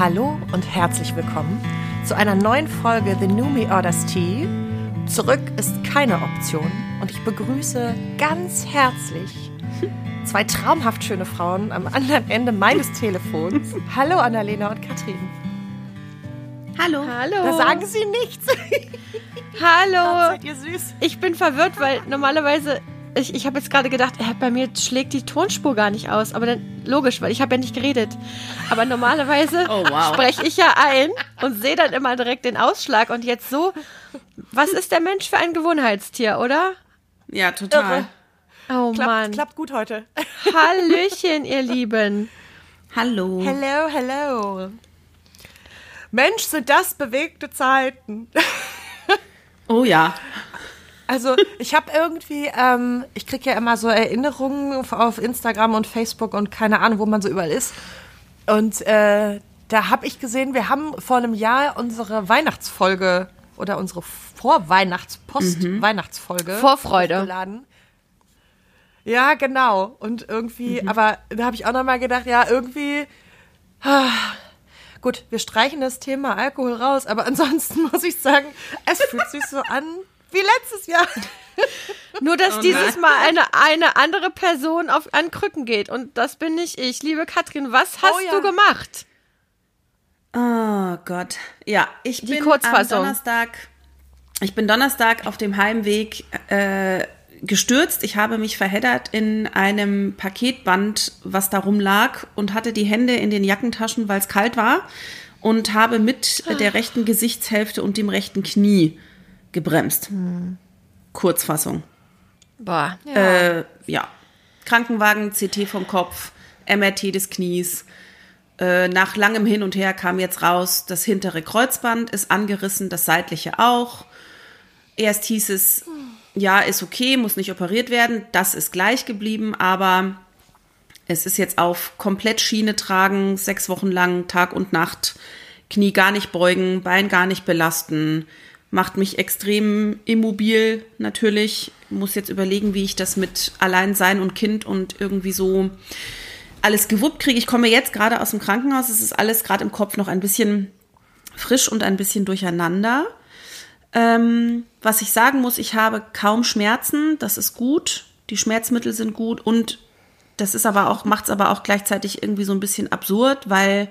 Hallo und herzlich willkommen zu einer neuen Folge The New Me Orders Tea. Zurück ist keine Option und ich begrüße ganz herzlich zwei traumhaft schöne Frauen am anderen Ende meines Telefons. Hallo Annalena und Katrin. Hallo. Hallo. Da sagen sie nichts. Hallo. Seid ihr süß. Ich bin verwirrt, weil normalerweise ich, ich habe jetzt gerade gedacht, äh, bei mir schlägt die Tonspur gar nicht aus. Aber dann logisch, weil ich habe ja nicht geredet. Aber normalerweise oh, wow. spreche ich ja ein und sehe dann immer direkt den Ausschlag. Und jetzt so, was ist der Mensch für ein Gewohnheitstier, oder? Ja, total. Irre. Oh klappt, Mann. Klappt gut heute. Hallöchen, ihr Lieben. Hallo. Hello, hello. Mensch, sind das bewegte Zeiten. Oh ja. Also ich habe irgendwie, ähm, ich kriege ja immer so Erinnerungen auf Instagram und Facebook und keine Ahnung, wo man so überall ist. Und äh, da habe ich gesehen, wir haben vor einem Jahr unsere Weihnachtsfolge oder unsere Vorweihnachts-Post-Weihnachtsfolge mhm. Vorfreude. Geladen. Ja, genau. Und irgendwie, mhm. aber da habe ich auch nochmal gedacht, ja, irgendwie. Ah, gut, wir streichen das Thema Alkohol raus, aber ansonsten muss ich sagen, es fühlt sich so an, wie letztes Jahr. Nur, dass oh dieses Mal eine, eine andere Person auf, an Krücken geht. Und das bin nicht ich. Liebe Katrin, was hast oh ja. du gemacht? Oh Gott. Ja, ich Die bin Kurzfassung. am Donnerstag. Ich bin Donnerstag auf dem Heimweg äh, gestürzt. Ich habe mich verheddert in einem Paketband, was darum lag und hatte die Hände in den Jackentaschen, weil es kalt war und habe mit der rechten Gesichtshälfte und dem rechten Knie gebremst. Hm. Kurzfassung. Boah. Ja. Äh, ja. Krankenwagen, CT vom Kopf, MRT des Knies. Äh, nach langem Hin und Her kam jetzt raus, das hintere Kreuzband ist angerissen, das seitliche auch. Erst hieß es, ja, ist okay, muss nicht operiert werden. Das ist gleich geblieben, aber es ist jetzt auf komplett Schiene tragen, sechs Wochen lang, Tag und Nacht, Knie gar nicht beugen, Bein gar nicht belasten, macht mich extrem immobil natürlich. Muss jetzt überlegen, wie ich das mit Alleinsein und Kind und irgendwie so alles gewuppt kriege. Ich komme jetzt gerade aus dem Krankenhaus. Es ist alles gerade im Kopf noch ein bisschen frisch und ein bisschen durcheinander. Ähm, was ich sagen muss, ich habe kaum Schmerzen. Das ist gut. Die Schmerzmittel sind gut und das ist aber auch, macht es aber auch gleichzeitig irgendwie so ein bisschen absurd, weil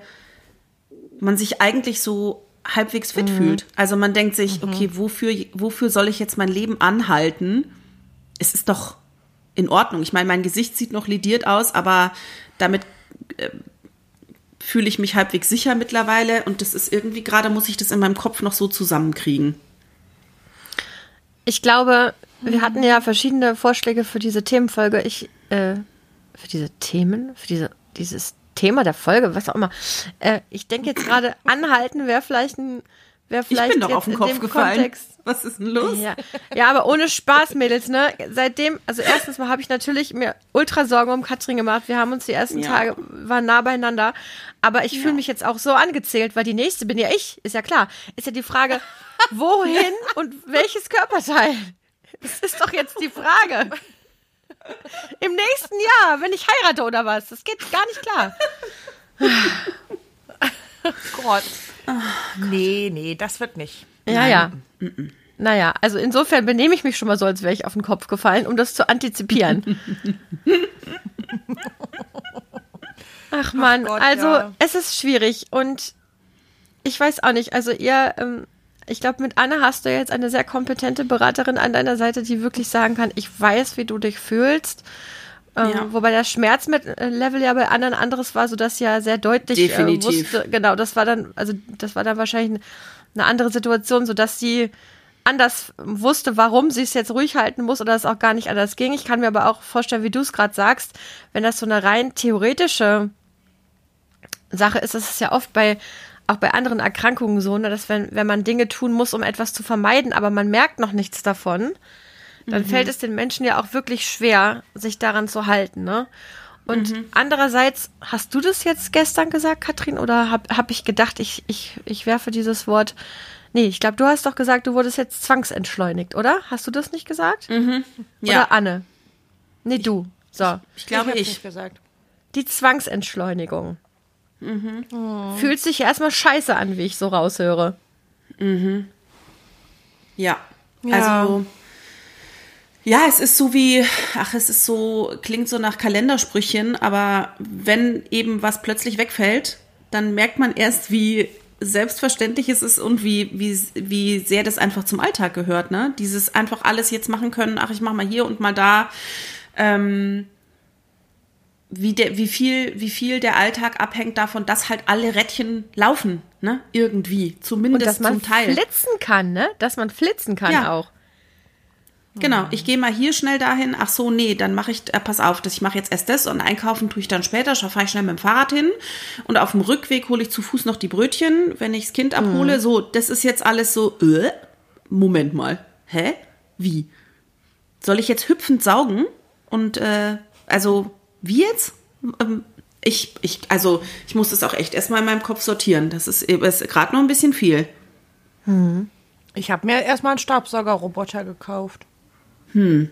man sich eigentlich so halbwegs fit mhm. fühlt. Also man denkt sich, mhm. okay, wofür, wofür soll ich jetzt mein Leben anhalten? Es ist doch in Ordnung. Ich meine, mein Gesicht sieht noch lidiert aus, aber damit äh, fühle ich mich halbwegs sicher mittlerweile und das ist irgendwie gerade, muss ich das in meinem Kopf noch so zusammenkriegen. Ich glaube, wir mhm. hatten ja verschiedene Vorschläge für diese Themenfolge. Ich, äh, für diese Themen, für diese, dieses Thema der Folge, was auch immer. Äh, ich denke jetzt gerade, anhalten wäre vielleicht ein. Wär vielleicht ich bin doch auf den Kopf gefallen. Kontext, was ist denn los? Ja. ja, aber ohne Spaß, Mädels, ne? Seitdem, also erstens mal habe ich natürlich mir ultra Sorgen um Katrin gemacht. Wir haben uns die ersten ja. Tage, waren nah beieinander. Aber ich ja. fühle mich jetzt auch so angezählt, weil die nächste bin ja ich, ist ja klar. Ist ja die Frage, wohin und welches Körperteil? Das ist doch jetzt die Frage. Im nächsten Jahr, wenn ich heirate oder was. Das geht gar nicht klar. Gott. Nee, nee, das wird nicht. Ja, Nein. ja. Naja, also insofern benehme ich mich schon mal so, als wäre ich auf den Kopf gefallen, um das zu antizipieren. Ach man, also ja. es ist schwierig und ich weiß auch nicht, also ihr ähm, ich glaube, mit Anne hast du jetzt eine sehr kompetente Beraterin an deiner Seite, die wirklich sagen kann, ich weiß, wie du dich fühlst. Ähm, ja. Wobei das Schmerzlevel ja bei anderen anderes war, so dass ja sehr deutlich äh, Definitiv. Äh, wusste, genau, das war dann, also das war dann wahrscheinlich eine andere Situation, so dass sie anders wusste, warum sie es jetzt ruhig halten muss oder es auch gar nicht anders ging. Ich kann mir aber auch vorstellen, wie du es gerade sagst, wenn das so eine rein theoretische Sache ist, das ist ja oft bei auch bei anderen Erkrankungen so, ne, dass wenn, wenn man Dinge tun muss, um etwas zu vermeiden, aber man merkt noch nichts davon, dann mhm. fällt es den Menschen ja auch wirklich schwer, sich daran zu halten. Ne? Und mhm. andererseits, hast du das jetzt gestern gesagt, Katrin, oder habe hab ich gedacht, ich, ich, ich werfe dieses Wort. Nee, ich glaube, du hast doch gesagt, du wurdest jetzt zwangsentschleunigt, oder? Hast du das nicht gesagt? Mhm. Ja. Oder Anne? Nee, du. So. Ich, ich glaube, ich. ich. gesagt. Die Zwangsentschleunigung. Fühlt sich erstmal scheiße an, wie ich so raushöre. Ja. Ja. Also ja, es ist so wie, ach, es ist so, klingt so nach Kalendersprüchen, aber wenn eben was plötzlich wegfällt, dann merkt man erst, wie selbstverständlich es ist und wie, wie, wie sehr das einfach zum Alltag gehört, ne? Dieses einfach alles jetzt machen können, ach, ich mach mal hier und mal da. Ähm, wie, der, wie, viel, wie viel der Alltag abhängt davon, dass halt alle Rädchen laufen, ne? Irgendwie. Und Zumindest dass man zum Teil. flitzen kann, ne? Dass man flitzen kann Ja. auch. Genau, ich gehe mal hier schnell dahin. Ach so, nee, dann mache ich, äh, pass auf, dass ich mache jetzt erst das und einkaufen tue ich dann später. Fahre ich schnell mit dem Fahrrad hin und auf dem Rückweg hole ich zu Fuß noch die Brötchen, wenn ich das Kind abhole. So, das ist jetzt alles so. Äh, Moment mal, hä? Wie? Soll ich jetzt hüpfend saugen? Und äh, also wie jetzt? Ähm, ich, ich, also ich muss das auch echt erstmal in meinem Kopf sortieren. Das ist, ist gerade noch ein bisschen viel. Ich habe mir erstmal einen Staubsaugerroboter gekauft.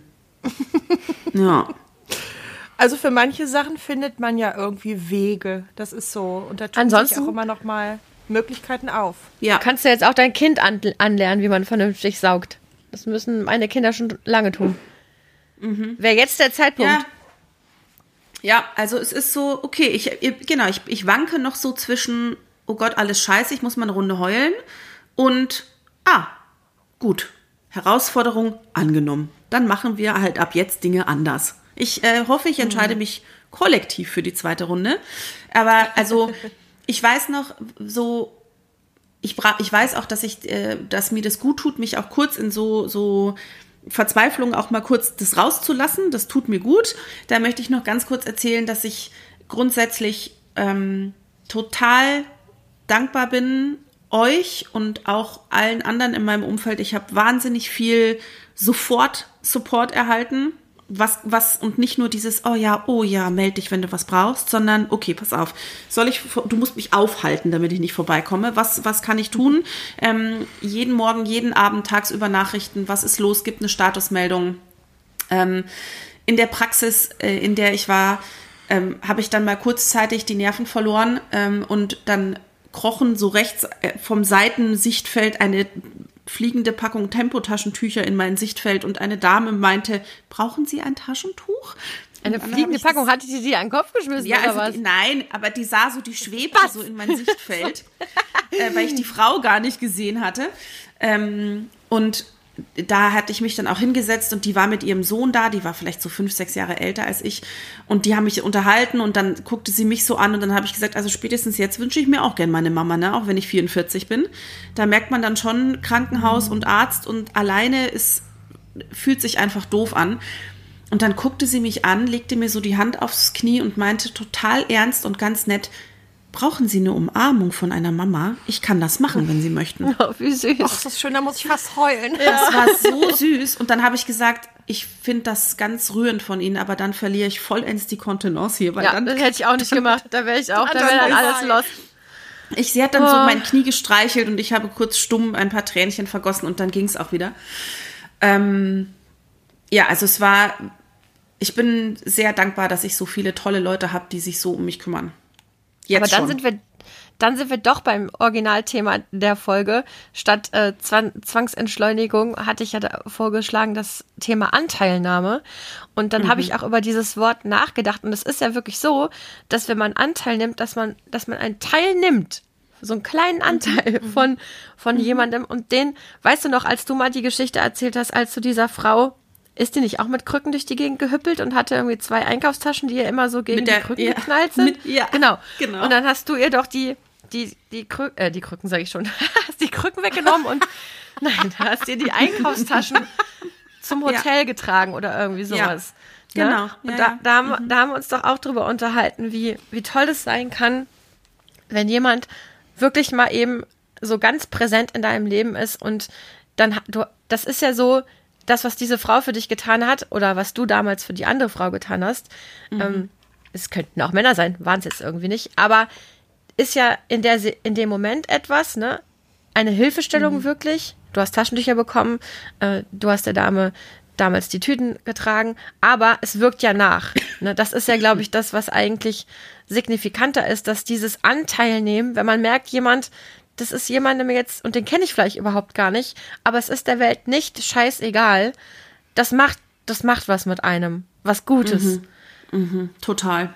Ja. Also für manche Sachen findet man ja irgendwie Wege. Das ist so. Und da tun sich Ansonsten- auch immer noch mal Möglichkeiten auf. Ja. Kannst du jetzt auch dein Kind an, anlernen, wie man vernünftig saugt. Das müssen meine Kinder schon lange tun. Wäre jetzt der Zeitpunkt. Ja. Ja, also es ist so, okay, ich, genau, ich, ich wanke noch so zwischen, oh Gott, alles scheiße, ich muss mal eine Runde heulen und, ah, gut, Herausforderung angenommen. Dann machen wir halt ab jetzt Dinge anders. Ich äh, hoffe, ich entscheide mich kollektiv für die zweite Runde. Aber also, ich weiß noch, so ich, bra ich weiß auch, dass ich, äh, dass mir das gut tut, mich auch kurz in so, so Verzweiflung auch mal kurz das rauszulassen. Das tut mir gut. Da möchte ich noch ganz kurz erzählen, dass ich grundsätzlich ähm, total dankbar bin euch und auch allen anderen in meinem Umfeld. Ich habe wahnsinnig viel sofort Support erhalten. Was, was, und nicht nur dieses, oh ja, oh ja, meld dich, wenn du was brauchst, sondern, okay, pass auf, soll ich, du musst mich aufhalten, damit ich nicht vorbeikomme. Was, was kann ich tun? Ähm, jeden Morgen, jeden Abend, tagsüber Nachrichten, was ist los, gibt eine Statusmeldung. Ähm, in der Praxis, äh, in der ich war, ähm, habe ich dann mal kurzzeitig die Nerven verloren ähm, und dann krochen so rechts äh, vom Seitensichtfeld eine fliegende Packung Tempotaschentücher in mein Sichtfeld und eine Dame meinte, brauchen Sie ein Taschentuch? Eine fliegende Packung, hatte die dir an den Kopf geschmissen ja, oder also was? die, nein, aber die sah so, die schwebte so in mein Sichtfeld, äh, weil ich die Frau gar nicht gesehen hatte. Ähm, und da hatte ich mich dann auch hingesetzt und die war mit ihrem Sohn da, die war vielleicht so fünf, sechs Jahre älter als ich. Und die haben mich unterhalten und dann guckte sie mich so an und dann habe ich gesagt, also spätestens jetzt wünsche ich mir auch gern meine Mama, ne? auch wenn ich 44 bin. Da merkt man dann schon Krankenhaus und Arzt und alleine ist, fühlt sich einfach doof an. Und dann guckte sie mich an, legte mir so die Hand aufs Knie und meinte total ernst und ganz nett, brauchen Sie eine Umarmung von einer Mama? Ich kann das machen, wenn Sie möchten. Oh, wie süß. Ach, das ist schön, da muss ich fast heulen. Das war so süß. Und dann habe ich gesagt, ich finde das ganz rührend von Ihnen, aber dann verliere ich vollends die Kontenance hier, weil ja, dann das hätte ich auch nicht gemacht. Da wäre ich auch, da Dann wäre dann alles los. Ich, sie hat dann so Oh. mein Knie gestreichelt und ich habe kurz stumm ein paar Tränchen vergossen und dann ging es auch wieder. Ähm, ja, also es war, ich bin sehr dankbar, dass ich so viele tolle Leute habe, die sich so um mich kümmern. Jetzt Aber dann schon. sind wir, dann sind wir doch beim Originalthema der Folge. Statt äh, Zwang, Zwangsentschleunigung hatte ich ja da vorgeschlagen das Thema Anteilnahme. Und dann habe ich auch über dieses Wort nachgedacht. Und es ist ja wirklich so, dass wenn man Anteil nimmt, dass man, dass man einen Teil nimmt. So einen kleinen Anteil von, von jemandem. Und den, weißt du noch, als du mal die Geschichte erzählt hast, als du dieser Frau, ist die nicht auch mit Krücken durch die Gegend gehüppelt und hatte irgendwie zwei Einkaufstaschen, die ihr immer so gegen der- die Krücken ja, geknallt sind? mit- ja, genau. genau. Und dann hast du ihr doch die, die, die Krücken, äh, die Krücken sage ich schon, hast die Krücken weggenommen und nein, da hast dir die Einkaufstaschen zum Hotel getragen oder irgendwie sowas. Ne? genau. Und Ja, da, ja. Mhm. da, haben, da haben wir uns doch auch drüber unterhalten, wie, wie toll es sein kann, wenn jemand wirklich mal eben so ganz präsent in deinem Leben ist und dann du, das ist ja so, das, was diese Frau für dich getan hat oder was du damals für die andere Frau getan hast, ähm, es könnten auch Männer sein, waren es jetzt irgendwie nicht, aber ist ja in, der, in dem Moment etwas, ne? Eine Hilfestellung wirklich. Du hast Taschentücher bekommen, äh, du hast der Dame damals die Tüten getragen, aber es wirkt ja nach. Ne? Das ist ja, glaube ich, das, was eigentlich signifikanter ist, dass dieses Anteilnehmen, wenn man merkt, jemand, das ist jemandem jetzt, und den kenne ich vielleicht überhaupt gar nicht, aber es ist der Welt nicht scheißegal, das macht, das macht was mit einem, was Gutes. Mhm. Mhm. Total.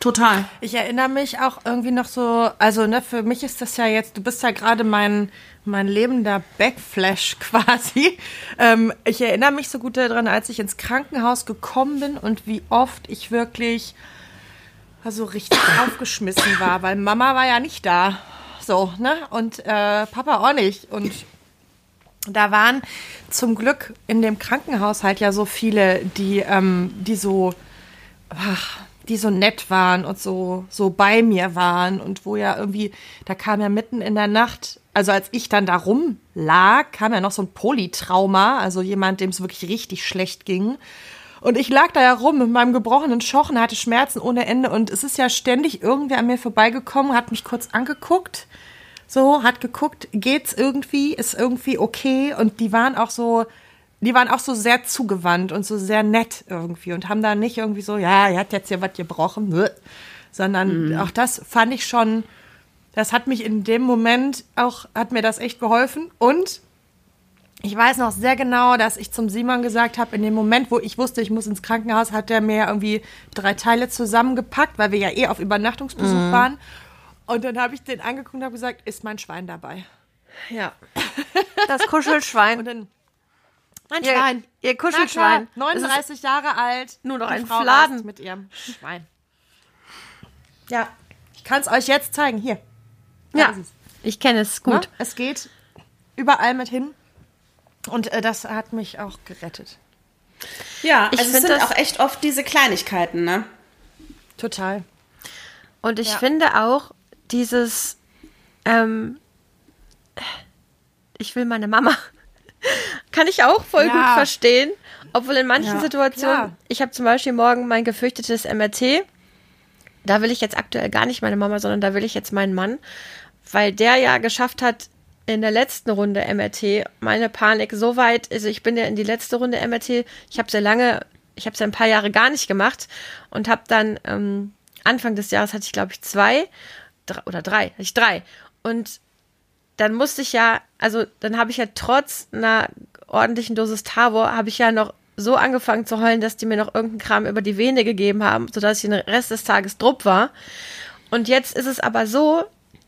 Total. Ich erinnere mich auch irgendwie noch so, also ne, für mich ist das ja jetzt, du bist ja gerade mein, mein lebender Backflash quasi. Ähm, ich erinnere mich so gut daran, als ich ins Krankenhaus gekommen bin und wie oft ich wirklich also richtig aufgeschmissen war, weil Mama war ja nicht da. So, ne? Und äh, Papa auch nicht. Und da waren zum Glück in dem Krankenhaus halt ja so viele, die, ähm, die so, ach, die so nett waren und so, so bei mir waren und wo ja irgendwie, da kam ja mitten in der Nacht, also als ich dann da rumlag, kam ja noch so ein Polytrauma, also jemand, dem es wirklich richtig schlecht ging. Und ich lag da ja rum mit meinem gebrochenen Schochen, hatte Schmerzen ohne Ende. Und es ist ja ständig irgendwer an mir vorbeigekommen, hat mich kurz angeguckt, so, hat geguckt, geht's irgendwie, ist irgendwie okay? Und die waren auch so, die waren auch so sehr zugewandt und so sehr nett irgendwie und haben da nicht irgendwie so, ja, ihr habt jetzt hier was gebrochen, sondern mhm. auch das fand ich schon, das hat mich in dem Moment auch, hat mir das echt geholfen. Und ich weiß noch sehr genau, dass ich zum Simon gesagt habe, in dem Moment, wo ich wusste, ich muss ins Krankenhaus, hat er mir irgendwie drei Teile zusammengepackt, weil wir ja eh auf Übernachtungsbesuch mhm. waren. Und dann habe ich den angeguckt und habe gesagt, ist mein Schwein dabei? Ja. Das Kuschelschwein. Und dann mein ihr, Schwein. Ihr Kuschelschwein. 39 Jahre alt. Nur noch ein Frau Fladen. Mit ihrem Schwein. Ja. Ich kann es euch jetzt zeigen. Hier. Da ja. Ich kenne es gut. Ja, es geht überall mit hin. Und äh, das hat mich auch gerettet. Ja, ich also es sind auch echt oft diese Kleinigkeiten, ne? Total. Und ich ja. finde auch dieses, ähm, ich will meine Mama. Kann ich auch voll ja. gut verstehen. Obwohl in manchen ja, Situationen, klar. ich habe zum Beispiel morgen mein gefürchtetes MRT. Da will ich jetzt aktuell gar nicht meine Mama, sondern da will ich jetzt meinen Mann, weil der ja geschafft hat, in der letzten Runde MRT meine Panik so weit, also ich bin ja in die letzte Runde MRT, ich habe sehr lange, ich habe es ein paar Jahre gar nicht gemacht und habe dann ähm, Anfang des Jahres hatte ich glaube ich zwei drei, oder drei, hatte ich drei. Und dann musste ich ja, also dann habe ich ja trotz einer ordentlichen Dosis Tavor, habe ich ja noch so angefangen zu heulen, dass die mir noch irgendeinen Kram über die Vene gegeben haben, sodass ich den Rest des Tages drupp war. Und jetzt ist es aber so,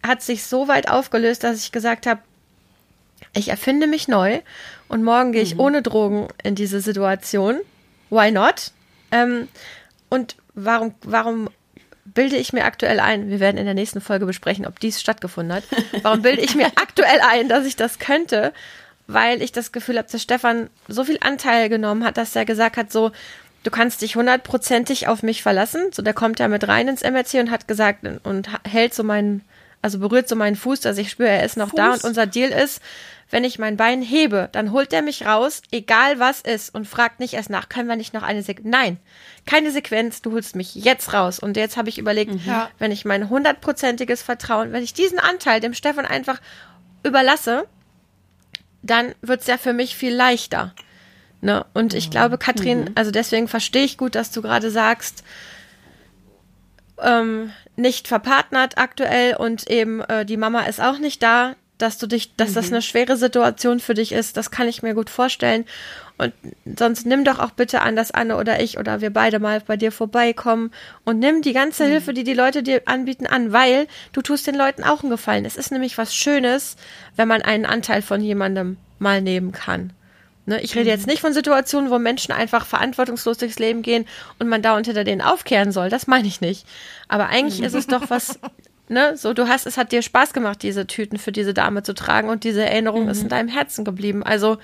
hat sich so weit aufgelöst, dass ich gesagt habe, ich erfinde mich neu und morgen gehe ich mhm. ohne Drogen in diese Situation. Why not? Ähm, und warum, warum bilde ich mir aktuell ein, wir werden in der nächsten Folge besprechen, ob dies stattgefunden hat, warum bilde ich mir aktuell ein, dass ich das könnte? Weil ich das Gefühl habe, dass Stefan so viel Anteil genommen hat, dass er gesagt hat, so, du kannst dich hundertprozentig auf mich verlassen. So, der kommt ja mit rein ins MRC und hat gesagt und hält so meinen, also berührt so meinen Fuß, dass ich spüre, er ist noch Fuß. da und unser Deal ist, wenn ich mein Bein hebe, dann holt er mich raus, egal was ist, und fragt nicht erst nach, können wir nicht noch eine Sequenz? Nein, keine Sequenz, du holst mich jetzt raus. Und jetzt habe ich überlegt, mhm. wenn ich mein hundertprozentiges Vertrauen, wenn ich diesen Anteil dem Stefan einfach überlasse, dann wird's ja für mich viel leichter. Ne? Und ich mhm. glaube, Katrin, mhm. also deswegen verstehe ich gut, dass du gerade sagst, ähm, nicht verpartnert aktuell und eben äh, die Mama ist auch nicht da dass du dich, dass mhm. das eine schwere Situation für dich ist, das kann ich mir gut vorstellen. Und sonst nimm doch auch bitte an, dass Anne oder ich oder wir beide mal bei dir vorbeikommen und nimm die ganze mhm. Hilfe, die die Leute dir anbieten, an, weil du tust den Leuten auch einen Gefallen. Es ist nämlich was Schönes, wenn man einen Anteil von jemandem mal nehmen kann. Ne, ich rede mhm. jetzt nicht von Situationen, wo Menschen einfach verantwortungslos durchs Leben gehen und man da unter denen aufkehren soll. Das meine ich nicht. Aber eigentlich ist es doch was ne, so du hast, es hat dir Spaß gemacht, diese Tüten für diese Dame zu tragen und diese Erinnerung mhm. ist in deinem Herzen geblieben. Also,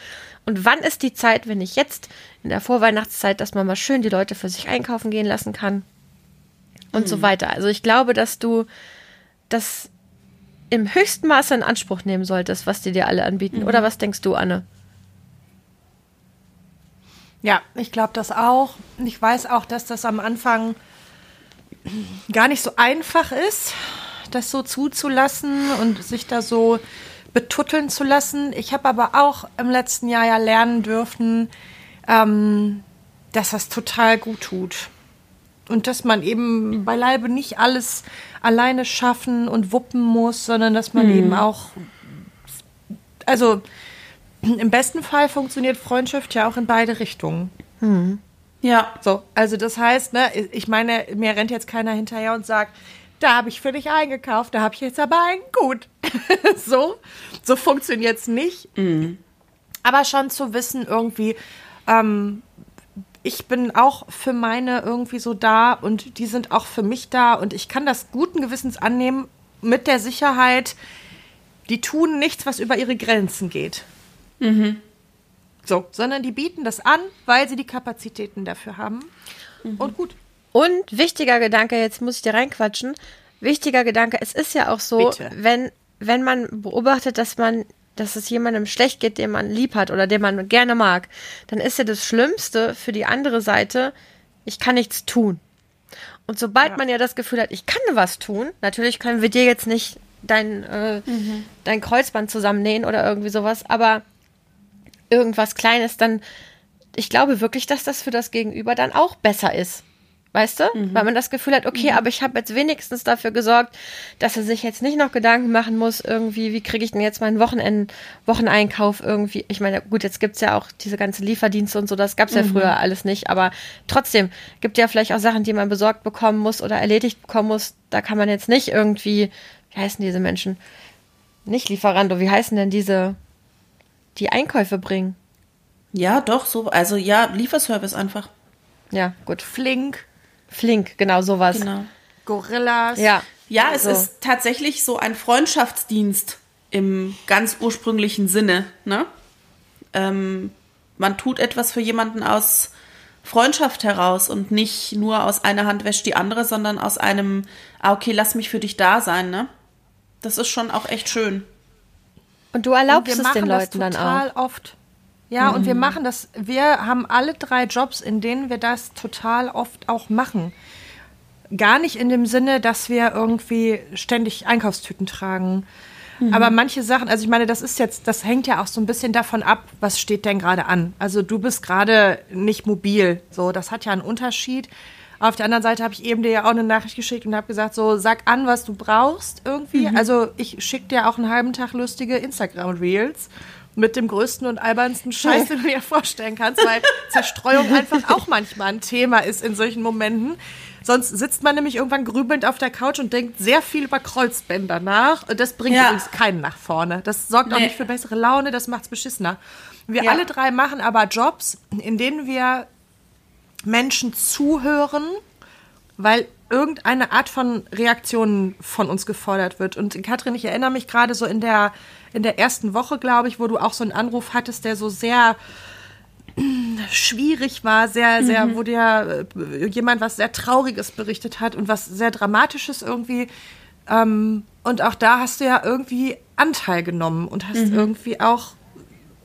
und wann ist die Zeit, wenn nicht jetzt in der Vorweihnachtszeit, dass man mal schön die Leute für sich einkaufen gehen lassen kann und mhm. so weiter. Also ich glaube, dass du das im höchsten Maße in Anspruch nehmen solltest, was die dir alle anbieten. Mhm. Oder was denkst du, Anne? Ja, ich glaube das auch. Ich weiß auch, dass das am Anfang gar nicht so einfach ist, das so zuzulassen und sich da so betutteln zu lassen. Ich habe aber auch im letzten Jahr ja lernen dürfen, ähm, dass das total gut tut. und dass man eben beileibe nicht alles alleine schaffen und wuppen muss, sondern dass man eben auch, also im besten Fall funktioniert Freundschaft ja auch in beide Richtungen. Ja. So, also das heißt, ne, ich meine, mir rennt jetzt keiner hinterher und sagt, da habe ich für dich eingekauft, da habe ich jetzt aber einen gut. so, so funktioniert's nicht. Aber schon zu wissen irgendwie, ähm, ich bin auch für meine irgendwie so da und die sind auch für mich da und ich kann das guten Gewissens annehmen mit der Sicherheit, die tun nichts, was über ihre Grenzen geht. So, sondern die bieten das an, weil sie die Kapazitäten dafür haben. Und gut. Und wichtiger Gedanke, jetzt muss ich dir reinquatschen. Wichtiger Gedanke, es ist ja auch so, Bitte. wenn, wenn man beobachtet, dass man, dass es jemandem schlecht geht, den man lieb hat oder den man gerne mag, dann ist ja das Schlimmste für die andere Seite, ich kann nichts tun. Und sobald Ja. man ja das Gefühl hat, ich kann was tun, natürlich können wir dir jetzt nicht dein, äh, dein Kreuzband zusammennähen oder irgendwie sowas, aber irgendwas Kleines, dann, ich glaube wirklich, dass das für das Gegenüber dann auch besser ist. Weißt du? Weil man das Gefühl hat, okay, aber ich habe jetzt wenigstens dafür gesorgt, dass er sich jetzt nicht noch Gedanken machen muss, irgendwie, wie kriege ich denn jetzt meinen Wochenend Wocheneinkauf irgendwie. Ich meine, gut, jetzt gibt's ja auch diese ganzen Lieferdienste und so, das gab's ja früher alles nicht, aber trotzdem gibt ja vielleicht auch Sachen, die man besorgt bekommen muss oder erledigt bekommen muss. Da kann man jetzt nicht irgendwie, wie heißen diese Menschen? Nicht Lieferando, wie heißen denn diese, die Einkäufe bringen? Ja, doch, so, also ja, Lieferservice einfach. Ja, gut. Flink, Flink, genau sowas. Genau. Gorillas. Ja. Ja, es So. ist tatsächlich so ein Freundschaftsdienst im ganz ursprünglichen Sinne. Ne? Ähm, man tut etwas für jemanden aus Freundschaft heraus und nicht nur aus einer Hand wäscht die andere, sondern aus einem, ah, okay, lass mich für dich da sein. Ne? Das ist schon auch echt schön. Und du Und erlaubst wir es den Leuten das dann auch. total oft. Ja, und wir machen das, wir haben alle drei Jobs, in denen wir das total oft auch machen. Gar nicht in dem Sinne, dass wir irgendwie ständig Einkaufstüten tragen. Aber manche Sachen, also ich meine, das ist jetzt, das hängt ja auch so ein bisschen davon ab, was steht denn gerade an. Also du bist gerade nicht mobil. So, das hat ja einen Unterschied. Auf der anderen Seite habe ich eben dir ja auch eine Nachricht geschickt und habe gesagt, so sag an, was du brauchst irgendwie. Also ich schicke dir auch einen halben Tag lustige Instagram-Reels mit dem größten und albernsten Scheiß, den du dir vorstellen kannst, weil Zerstreuung einfach auch manchmal ein Thema ist in solchen Momenten. Sonst sitzt man nämlich irgendwann grübelnd auf der Couch und denkt sehr viel über Kreuzbänder nach. Und das bringt Ja. übrigens keinen nach vorne. Das sorgt auch Nee. nicht für bessere Laune, das macht's beschissener. Wir Ja. alle drei machen aber Jobs, in denen wir Menschen zuhören, weil irgendeine Art von Reaktion von uns gefordert wird. Und Katrin, ich erinnere mich gerade so in der, in der ersten Woche, glaube ich, wo du auch so einen Anruf hattest, der so sehr schwierig war, sehr, sehr, wo dir äh, jemand was sehr Trauriges berichtet hat und was sehr Dramatisches irgendwie. Ähm, und auch da hast du ja irgendwie Anteil genommen und hast irgendwie auch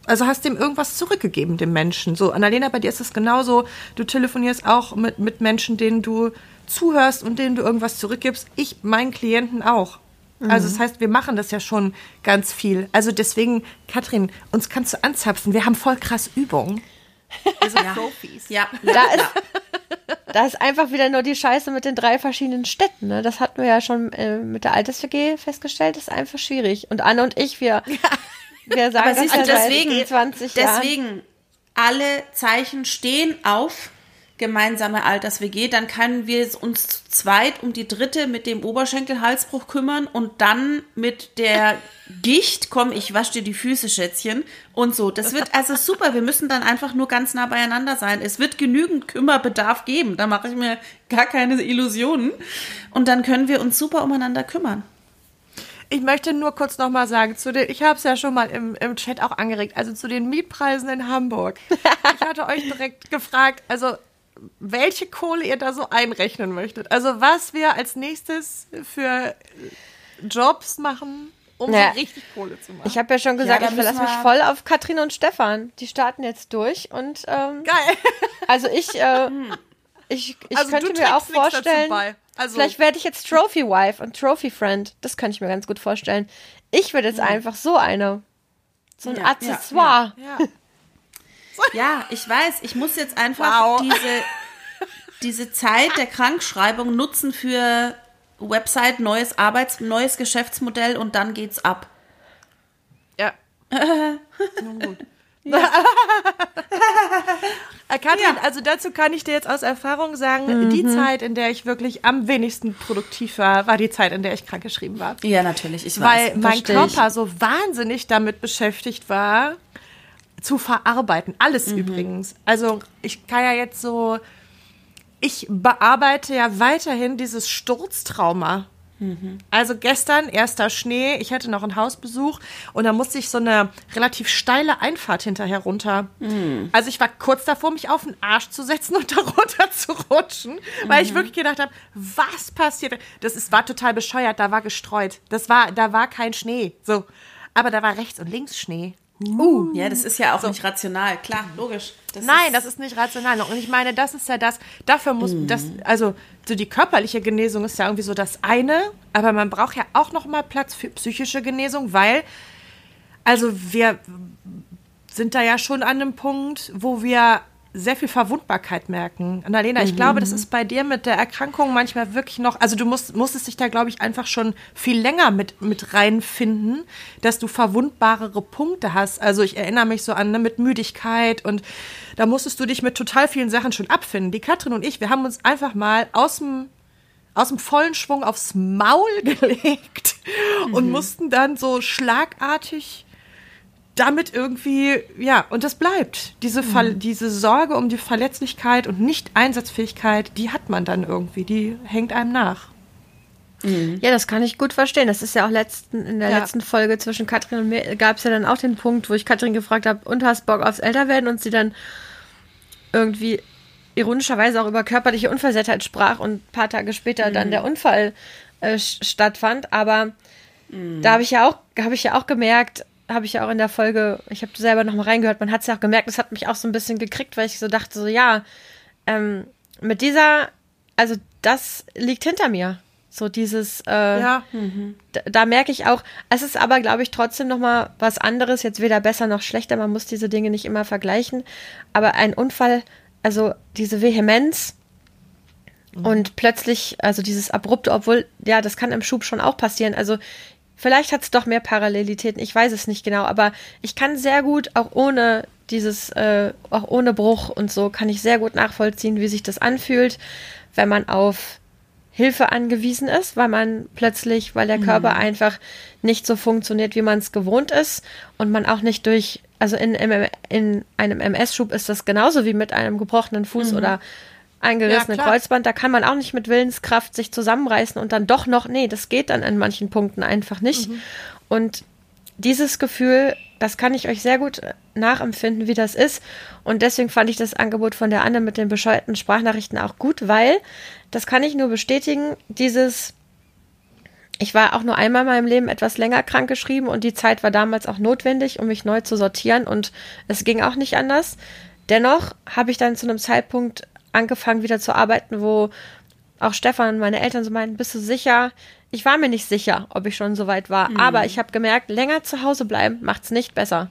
also hast dem irgendwas zurückgegeben, dem Menschen. So, Annalena, bei dir ist es genauso. Du telefonierst auch mit, mit Menschen, denen du zuhörst und denen du irgendwas zurückgibst. Ich meinen Klienten auch. Also das heißt, wir machen das ja schon ganz viel. Also deswegen, Katrin, uns kannst du anzapfen. Wir haben voll krass Übung. Also Profis. Ja, Da ist, da ist einfach wieder nur die Scheiße mit den drei verschiedenen Städten. Ne? Das hatten wir ja schon äh, mit der Alters-WG festgestellt. Das ist einfach schwierig. Und Anne und ich, wir, wir sagen das ja deswegen, 20 Jahren. deswegen, alle Zeichen stehen auf gemeinsame Alters-WG, dann können wir uns zu zweit um die dritte mit dem Oberschenkelhalsbruch kümmern und dann mit der Gicht, komm, ich wasche dir die Füße, Schätzchen, und so. Das wird also super. Wir müssen dann einfach nur ganz nah beieinander sein. Es wird genügend Kümmerbedarf geben. Da mache ich mir gar keine Illusionen. Und dann können wir uns super umeinander kümmern. Ich möchte nur kurz nochmal sagen, zu den, ich habe es ja schon mal im, im Chat auch angeregt, also zu den Mietpreisen in Hamburg. Ich hatte euch direkt gefragt, also welche Kohle ihr da so einrechnen möchtet. Also was wir als nächstes für Jobs machen, um Naja, so richtig Kohle zu machen. Ich habe ja schon gesagt, da ich verlasse mich voll auf Katrin und Stefan. Die starten jetzt durch und ähm, Geil. also ich, äh, ich, ich Also könnte du mir auch vorstellen, bei. Also- vielleicht werde ich jetzt Trophy Wife und Trophy Friend. Das könnte ich mir ganz gut vorstellen. Ich würde jetzt einfach so eine, so ein Ja, ja, Accessoire. Ja. Ja, ich weiß, ich muss jetzt einfach Wow. diese diese Zeit der Krankschreibung nutzen für Website, neues Arbeits-, neues Geschäftsmodell und dann geht's ab. Ja. Nun gut. Äh, Katrin, Ja. also dazu kann ich dir jetzt aus Erfahrung sagen, die Zeit, in der ich wirklich am wenigsten produktiv war, war die Zeit, in der ich krankgeschrieben war. Ja, natürlich, ich Weil weiß. mein versteh ich. Körper so wahnsinnig damit beschäftigt war, zu verarbeiten. Alles Mhm. übrigens. Also ich kann ja jetzt so, ich bearbeite ja weiterhin dieses Sturztrauma. Mhm. Also gestern, erster Schnee, ich hatte noch einen Hausbesuch und da musste ich so eine relativ steile Einfahrt hinterher runter. Mhm. Also ich war kurz davor, mich auf den Arsch zu setzen und da runter zu rutschen, weil Mhm. ich wirklich gedacht habe, was passiert? Das ist, war total bescheuert, da war gestreut. Das war, da war kein Schnee. So. Aber da war rechts und links Schnee. Uh, ja, das ist ja auch nicht rational, klar, logisch. Das Nein, das ist nicht rational. Und ich meine, das ist ja das, dafür muss das, also so die körperliche Genesung ist ja irgendwie so das eine, aber man braucht ja auch noch mal Platz für psychische Genesung, weil, also wir sind da ja schon an einem Punkt, wo wir sehr viel Verwundbarkeit merken. Annalena, ich glaube, das ist bei dir mit der Erkrankung manchmal wirklich noch, also du musst, musstest dich da, glaube ich, einfach schon viel länger mit, mit reinfinden, dass du verwundbarere Punkte hast. Also ich erinnere mich so an, ne, mit Müdigkeit und da musstest du dich mit total vielen Sachen schon abfinden. Die Katrin und ich, wir haben uns einfach mal aus dem aus dem vollen Schwung aufs Maul gelegt und mussten dann so schlagartig damit irgendwie, ja, und das bleibt. Diese, Ver diese Sorge um die Verletzlichkeit und Nicht-Einsatzfähigkeit, die hat man dann irgendwie, die hängt einem nach. Ja, das kann ich gut verstehen. Das ist ja auch letzten, in der Ja. letzten Folge zwischen Katrin und mir gab es ja dann auch den Punkt, wo ich Katrin gefragt habe, und hast Bock aufs Älterwerden und sie dann irgendwie ironischerweise auch über körperliche Unversehrtheit sprach und ein paar Tage später dann der Unfall äh, stattfand. Aber da habe ich ja auch, habe ich ja auch gemerkt, habe ich ja auch in der Folge, ich habe selber noch mal reingehört, man hat es ja auch gemerkt, das hat mich auch so ein bisschen gekriegt, weil ich so dachte, so ja, ähm, mit dieser, also das liegt hinter mir. So dieses, äh, Ja, da, da merke ich auch, es ist aber, glaube ich, trotzdem noch mal was anderes, jetzt weder besser noch schlechter, man muss diese Dinge nicht immer vergleichen, aber ein Unfall, also diese Vehemenz und plötzlich, also dieses abrupte, obwohl, ja, das kann im Schub schon auch passieren, also vielleicht hat es doch mehr Parallelitäten, ich weiß es nicht genau, aber ich kann sehr gut, auch ohne dieses, äh, auch ohne Bruch und so, kann ich sehr gut nachvollziehen, wie sich das anfühlt, wenn man auf Hilfe angewiesen ist, weil man plötzlich, weil der Körper einfach nicht so funktioniert, wie man es gewohnt ist und man auch nicht durch, also in, in, in einem MS-Schub ist das genauso wie mit einem gebrochenen Fuß oder eingerissenen Ja. Kreuzband, da kann man auch nicht mit Willenskraft sich zusammenreißen und dann doch noch, nee, das geht dann an manchen Punkten einfach nicht. Und dieses Gefühl, das kann ich euch sehr gut äh, nachempfinden, wie das ist. Und deswegen fand ich das Angebot von der Anne mit den bescheuerten Sprachnachrichten auch gut, weil, das kann ich nur bestätigen, dieses, ich war auch nur einmal in meinem Leben etwas länger krank geschrieben und die Zeit war damals auch notwendig, um mich neu zu sortieren und es ging auch nicht anders. Dennoch habe ich dann zu einem Zeitpunkt angefangen, wieder zu arbeiten, wo auch Stefan und meine Eltern so meinten, bist du sicher? Ich war mir nicht sicher, ob ich schon so weit war, aber ich habe gemerkt, länger zu Hause bleiben macht's nicht besser.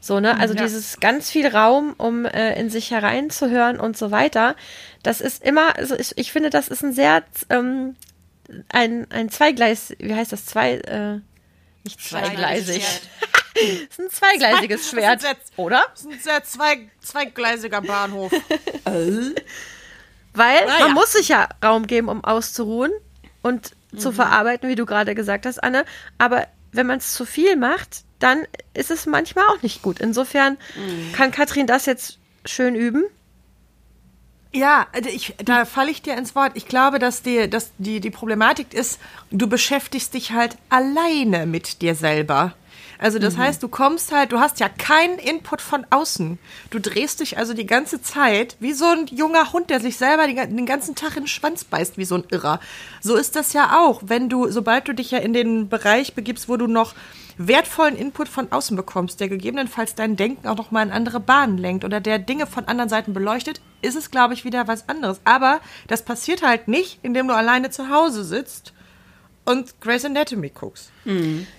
So, ne? Also Ja. dieses ganz viel Raum, um äh, in sich hereinzuhören und so weiter. Das ist immer, also ich, ich finde, das ist ein sehr ähm, ein, ein Zweigleis, wie heißt das? Zwei, äh, nicht zweigleisig. Das ist ein zweigleisiges Das Schwert, ist jetzt- oder? das ist ein sehr zwei, zweigleisiger Bahnhof. Weil Na man ja. muss sich ja Raum geben, um auszuruhen und zu verarbeiten, wie du gerade gesagt hast, Anne. Aber wenn man es zu viel macht, dann ist es manchmal auch nicht gut. Insofern kann Katrin das jetzt schön üben. Ja, also ich, da falle ich dir ins Wort. Ich glaube, dass, die, dass die, die Problematik ist, du beschäftigst dich halt alleine mit dir selber. Also das heißt, du kommst halt, du hast ja keinen Input von außen. Du drehst dich also die ganze Zeit wie so ein junger Hund, der sich selber den ganzen Tag in den Schwanz beißt, wie so ein Irrer. So ist das ja auch, wenn du, sobald du dich ja in den Bereich begibst, wo du noch wertvollen Input von außen bekommst, der gegebenenfalls dein Denken auch noch mal in andere Bahnen lenkt oder der Dinge von anderen Seiten beleuchtet, ist es, glaube ich, wieder was anderes. Aber das passiert halt nicht, indem du alleine zu Hause sitzt und Grey's Anatomy guckst.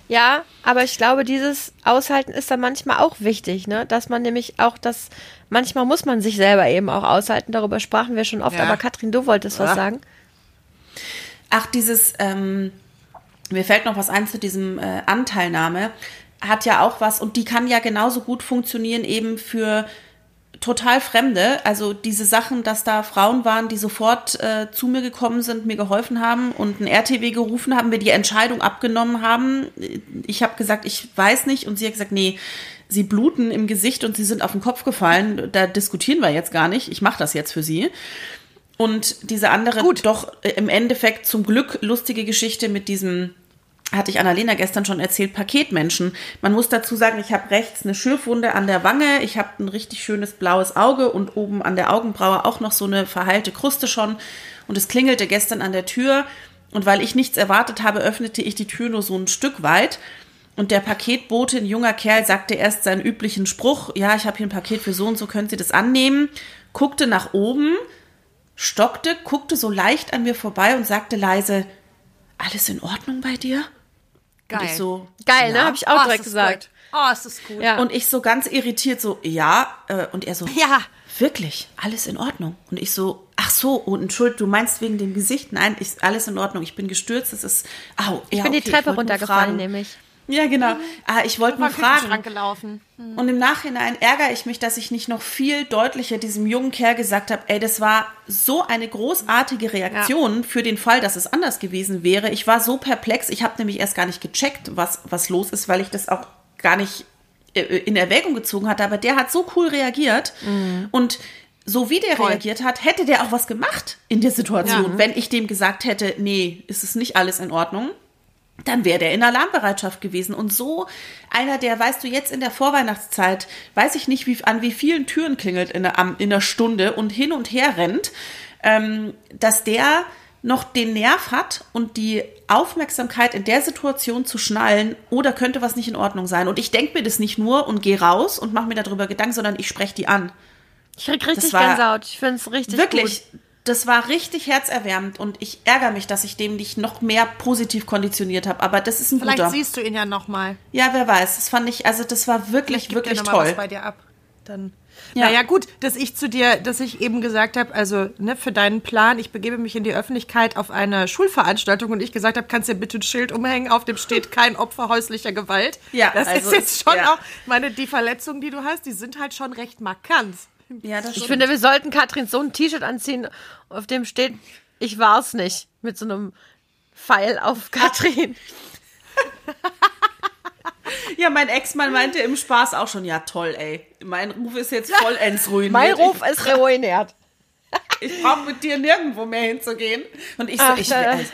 Ja, aber ich glaube, dieses Aushalten ist dann manchmal auch wichtig, ne? Dass man nämlich auch das, manchmal muss man sich selber eben auch aushalten. Darüber sprachen wir schon oft. Ja. Aber Katrin, du wolltest was Ja. sagen? Ach, dieses, ähm, mir fällt noch was ein zu diesem äh, Anteilnahme, hat ja auch was und die kann ja genauso gut funktionieren eben für total Fremde. Also diese Sachen, dass da Frauen waren, die sofort äh, zu mir gekommen sind, mir geholfen haben und ein RTW gerufen haben, mir die Entscheidung abgenommen haben. Ich habe gesagt, ich weiß nicht und sie hat gesagt, nee, sie bluten im Gesicht und sie sind auf den Kopf gefallen. Da diskutieren wir jetzt gar nicht. Ich mache das jetzt für sie. Und diese andere, Gut. doch äh, im Endeffekt zum Glück lustige Geschichte mit diesem, hatte ich Annalena gestern schon erzählt, Paketmenschen. Man muss dazu sagen, ich habe rechts eine Schürfwunde an der Wange, ich habe ein richtig schönes blaues Auge und oben an der Augenbraue auch noch so eine verheilte Kruste schon. Und es klingelte gestern an der Tür. Und weil ich nichts erwartet habe, öffnete ich die Tür nur so ein Stück weit. Und der Paketbote, ein junger Kerl, sagte erst seinen üblichen Spruch, ja, ich habe hier ein Paket für so und so, können Sie das annehmen? Guckte nach oben, stockte, guckte so leicht an mir vorbei und sagte leise, alles in Ordnung bei dir? Geil. So, Geil, ne? ja. Habe ich auch Oh, direkt ist gesagt. Gut. Oh, ist das gut. Ja. Und ich so ganz irritiert so, ja. Äh, und er so, Ja. wirklich, alles in Ordnung. Und ich so, ach so, und Entschuldigung, du meinst wegen dem Gesicht? Nein, ich, alles in Ordnung. Ich bin gestürzt, es ist, au, ja, Ich bin die okay, Treppe runtergefallen, nämlich. Ja, genau. Ah, ich wollte nur fragen. gelaufen. Und im Nachhinein ärgere ich mich, dass ich nicht noch viel deutlicher diesem jungen Kerl gesagt habe, ey, das war so eine großartige Reaktion für den Fall, dass es anders gewesen wäre. Ich war so perplex, ich habe nämlich erst gar nicht gecheckt, was, was los ist, weil ich das auch gar nicht äh, in Erwägung gezogen hatte. Aber der hat so cool reagiert und so wie der Voll. reagiert hat, hätte der auch was gemacht in der Situation. Ja. Wenn ich dem gesagt hätte, nee, ist es nicht alles in Ordnung, dann wäre der in Alarmbereitschaft gewesen. Und so einer, der, weißt du, jetzt in der Vorweihnachtszeit, weiß ich nicht, wie, an wie vielen Türen klingelt in der, in der Stunde und hin und her rennt, ähm, dass der noch den Nerv hat und die Aufmerksamkeit in der Situation zu schnallen, oder könnte was nicht in Ordnung sein. Und ich denke mir das nicht nur und gehe raus und mache mir darüber Gedanken, sondern ich spreche die an. Ich krieg richtig Gänsehaut. Ich finde es richtig Wirklich, gut. Das war richtig herzerwärmend und ich ärgere mich, dass ich dem nicht noch mehr positiv konditioniert habe. Aber das ist ein Vielleicht guter. siehst du ihn ja nochmal. Ja, wer weiß. Das fand ich, also das war wirklich, Gibt wirklich noch mal was toll. bei dir ab. Dann. Ja. Naja, gut, dass ich zu dir, dass ich eben gesagt habe, also ne, für deinen Plan, ich begebe mich in die Öffentlichkeit auf eine Schulveranstaltung und ich gesagt habe, kannst du bitte ein Schild umhängen, auf dem steht kein Opfer häuslicher Gewalt. Ja, das also ist jetzt schon ja. auch, meine, die Verletzungen, die du hast, die sind halt schon recht markant. Ja, das Ich finde, wir sollten Katrin so ein T-Shirt anziehen, auf dem steht, ich war's nicht, mit so einem Pfeil auf Katrin. Ja, mein Ex-Mann meinte im Spaß auch schon, ja toll, ey. Mein Ruf ist jetzt vollends ruiniert. Mein Ruf ist ruiniert. Ich, brauche mit dir nirgendwo mehr hinzugehen. Und ich so, Ach, ich, da- also,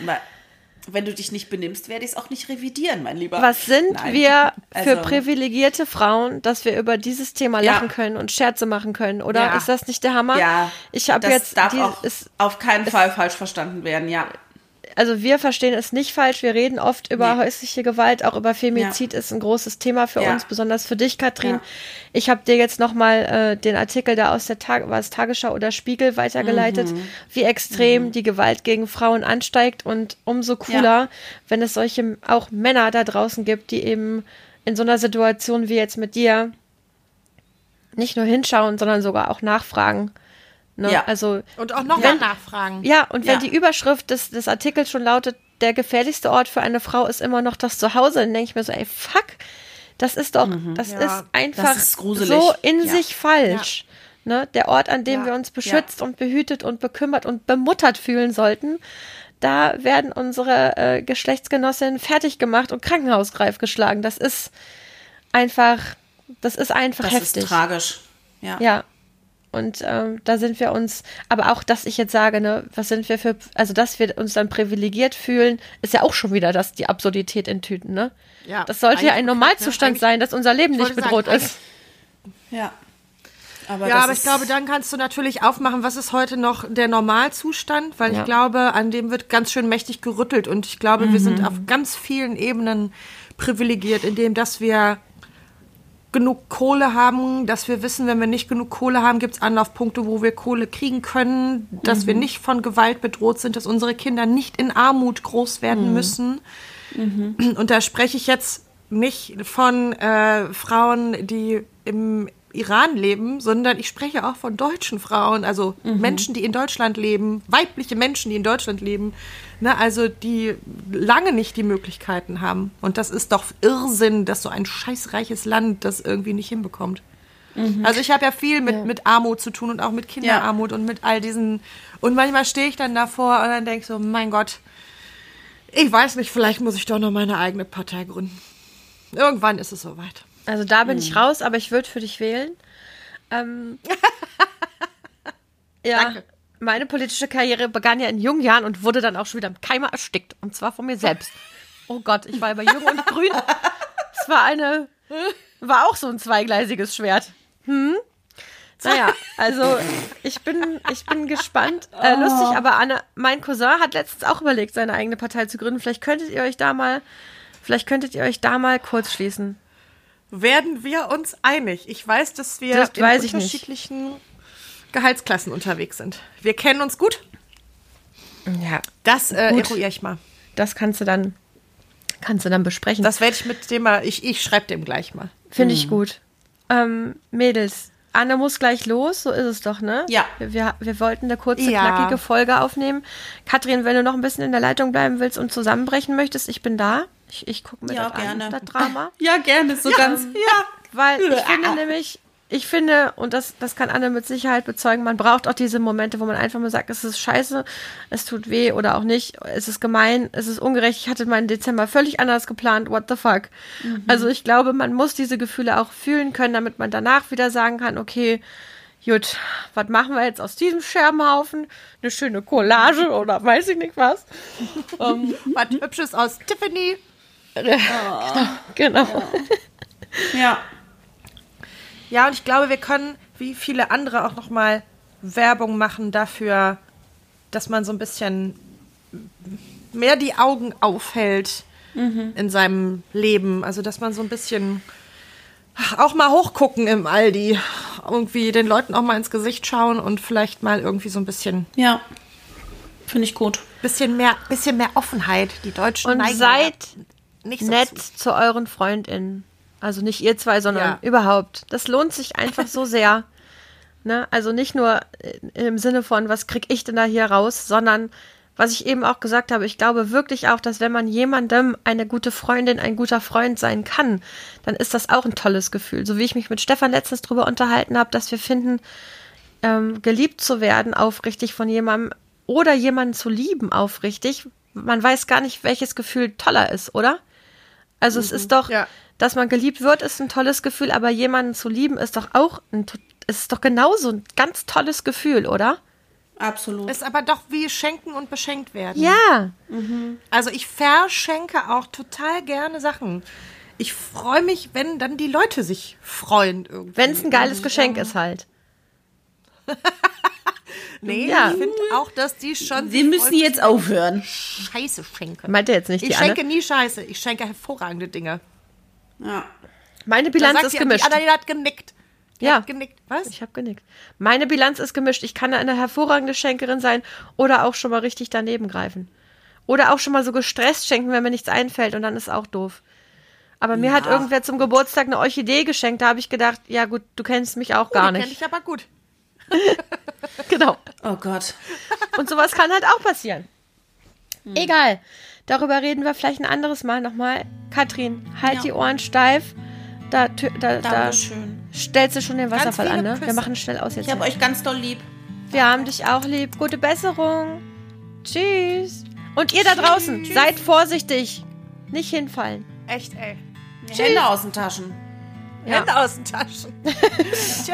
wenn du dich nicht benimmst, werde ich es auch nicht revidieren, mein Lieber. Was sind Nein. wir für Also- privilegierte Frauen, dass wir über dieses Thema Ja. lachen können und Scherze machen können, oder? Ja. Ist das nicht der Hammer? Ja, Ich habe das jetzt darf die, auch ist, auf keinen Fall falsch verstanden werden, ja. Also wir verstehen es nicht falsch. Wir reden oft über Nee. häusliche Gewalt, auch über Femizid ist ein großes Thema für Ja. uns, besonders für dich, Katrin. Ja. Ich habe dir jetzt nochmal äh, den Artikel da aus der Tag, war es Tagesschau oder Spiegel weitergeleitet, Mhm. wie extrem die Gewalt gegen Frauen ansteigt und umso cooler, wenn es solche auch Männer da draußen gibt, die eben in so einer Situation wie jetzt mit dir nicht nur hinschauen, sondern sogar auch nachfragen. Ne? Ja. Also Und auch noch Wenn- mal nachfragen. ja, und wenn Ja. die Überschrift des, des Artikels schon lautet, der gefährlichste Ort für eine Frau ist immer noch das Zuhause, dann denke ich mir so, ey, fuck, das ist doch, das Ja, ist einfach ist gruselig. so in Ja. sich falsch. Ne? Der Ort, an dem Ja. wir uns beschützt und behütet und bekümmert und bemuttert fühlen sollten, da werden unsere äh, Geschlechtsgenossinnen fertig gemacht und krankenhausgreif geschlagen. Das ist einfach, das ist einfach Das heftig. ist tragisch. Ja. Ja. Und ähm, da sind wir uns, aber auch, dass ich jetzt sage, ne, was sind wir für, also dass wir uns dann privilegiert fühlen, ist ja auch schon wieder das, die Absurdität in Tüten, ne? Ja, das sollte ja ein Normalzustand ne? sein, dass unser Leben Ich nicht bedroht sagen, ist. ja. Aber Ja, aber ich glaube, dann kannst du natürlich aufmachen, was ist heute noch der Normalzustand, weil Ja. ich glaube, an dem wird ganz schön mächtig gerüttelt und ich glaube, wir Mhm. sind auf ganz vielen Ebenen privilegiert, indem dass wir genug Kohle haben, dass wir wissen, wenn wir nicht genug Kohle haben, gibt es Anlaufpunkte, wo wir Kohle kriegen können, dass wir nicht von Gewalt bedroht sind, dass unsere Kinder nicht in Armut groß werden müssen. Und da spreche ich jetzt nicht von äh, Frauen, die im Iran leben, sondern ich spreche auch von deutschen Frauen, also Menschen, die in Deutschland leben, weibliche Menschen, die in Deutschland leben, ne, also die lange nicht die Möglichkeiten haben. Und das ist doch Irrsinn, dass so ein scheißreiches Land das irgendwie nicht hinbekommt. Also ich habe ja viel mit, mit Armut zu tun und auch mit Kinderarmut und mit all diesen. Und manchmal stehe ich dann davor und dann denke ich so, mein Gott, ich weiß nicht, vielleicht muss ich doch noch meine eigene Partei gründen. Irgendwann ist es soweit. Also da bin ich raus, aber ich würde für dich wählen. Ähm, ja, Danke. Meine politische Karriere begann ja in jungen Jahren und wurde dann auch schon wieder im Keimer erstickt. Und zwar von mir selbst. Oh Gott, ich war über Jung und Grün. Es war eine, war auch so ein zweigleisiges Schwert. Hm? Naja, also ich bin, ich bin gespannt. Äh, lustig, aber Anne, mein Cousin hat letztens auch überlegt, seine eigene Partei zu gründen. Vielleicht könntet ihr euch da mal, vielleicht könntet ihr euch da mal kurz schließen. Werden wir uns einig? Ich weiß, dass wir Das in ich nicht. Gehaltsklassen unterwegs sind. Wir kennen uns gut. Ja, Das äh, Gut. eruiere ich mal. das kannst du dann, kannst du dann besprechen. Das werde ich mit dem mal, ich, ich schreibe dem gleich mal. Finde ich gut. Ähm, Mädels, Anne muss gleich los, so ist es doch, ne? Ja. Wir, wir, wir wollten eine kurze, Ja. knackige Folge aufnehmen. Katrin, wenn du noch ein bisschen in der Leitung bleiben willst und zusammenbrechen möchtest, ich bin da. Ich, ich gucke mir Ja, das gerne. an, das Drama. Ja, gerne, so ganz. Ja. Weil ich finde nämlich, ich finde, und das, das kann Anne mit Sicherheit bezeugen, man braucht auch diese Momente, wo man einfach mal sagt, es ist scheiße, es tut weh oder auch nicht, es ist gemein, es ist ungerecht, ich hatte meinen Dezember völlig anders geplant, what the fuck. Also ich glaube, man muss diese Gefühle auch fühlen können, damit man danach wieder sagen kann, okay, gut, was machen wir jetzt aus diesem Scherbenhaufen? Eine schöne Collage oder weiß ich nicht was. Ähm, Was Hübsches aus Tiffany. genau. Ja. Ja, und ich glaube, wir können, wie viele andere, auch noch mal Werbung machen dafür, dass man so ein bisschen mehr die Augen aufhält in seinem Leben. Also, dass man so ein bisschen auch mal hochgucken im Aldi. Irgendwie den Leuten auch mal ins Gesicht schauen und vielleicht mal irgendwie so ein bisschen, Ja. Finde ich gut. bisschen, mehr, bisschen mehr Offenheit. Die Deutschen Und seid ja nicht so nett zu. zu euren FreundInnen. Also nicht ihr zwei, sondern Ja. überhaupt. Das lohnt sich einfach so sehr. Ne? Also nicht nur im Sinne von, was krieg ich denn da hier raus, sondern was ich eben auch gesagt habe, ich glaube wirklich auch, dass wenn man jemandem eine gute Freundin, ein guter Freund sein kann, dann ist das auch ein tolles Gefühl. So wie ich mich mit Stefan letztens drüber unterhalten habe, dass wir finden, ähm, geliebt zu werden, aufrichtig von jemandem oder jemanden zu lieben, aufrichtig. Man weiß gar nicht, welches Gefühl toller ist, oder? Also es ist doch, Ja. Dass man geliebt wird, ist ein tolles Gefühl, aber jemanden zu lieben ist doch auch ein, ist doch genauso ein ganz tolles Gefühl, oder? Absolut. Ist aber doch wie schenken und beschenkt werden. Ja, Also ich verschenke auch total gerne Sachen. Ich freue mich, wenn dann die Leute sich freuen. Irgendwie. wenn es ein geiles Und, Geschenk ähm, ist halt. Nee, Ja. ich finde auch, dass die schon Wir müssen jetzt aufhören. Scheiße schenken. Meint ihr jetzt nicht Ich die schenke Anne? nie Scheiße. Ich schenke hervorragende Dinge. Ja. Meine Bilanz ist gemischt. Die Anna hat genickt. Die Ja. hat genickt. Was? Ich habe genickt. Meine Bilanz ist gemischt. Ich kann eine hervorragende Schenkerin sein oder auch schon mal richtig daneben greifen. Oder auch schon mal so gestresst schenken, wenn mir nichts einfällt und dann ist auch doof. Aber mir hat irgendwer zum Geburtstag eine Orchidee geschenkt. Da habe ich gedacht, ja gut, du kennst mich auch gar Oh, kenn nicht. ich aber gut. Genau. Oh Gott. Und sowas kann halt auch passieren. Hm. Egal. Darüber reden wir vielleicht ein anderes Mal nochmal. Katrin, halt Ja. die Ohren steif. Da, da, da stellst du schon den Wasserfall an, ne? Wir machen schnell aus jetzt. Ich habe euch ganz doll lieb. Wir haben dich auch lieb. Gute Besserung. Tschüss. Und ihr da draußen, seid vorsichtig. Nicht hinfallen. Echt, ey. Hände aus den Taschen. Ja. Hände aus den Taschen. Tschüss.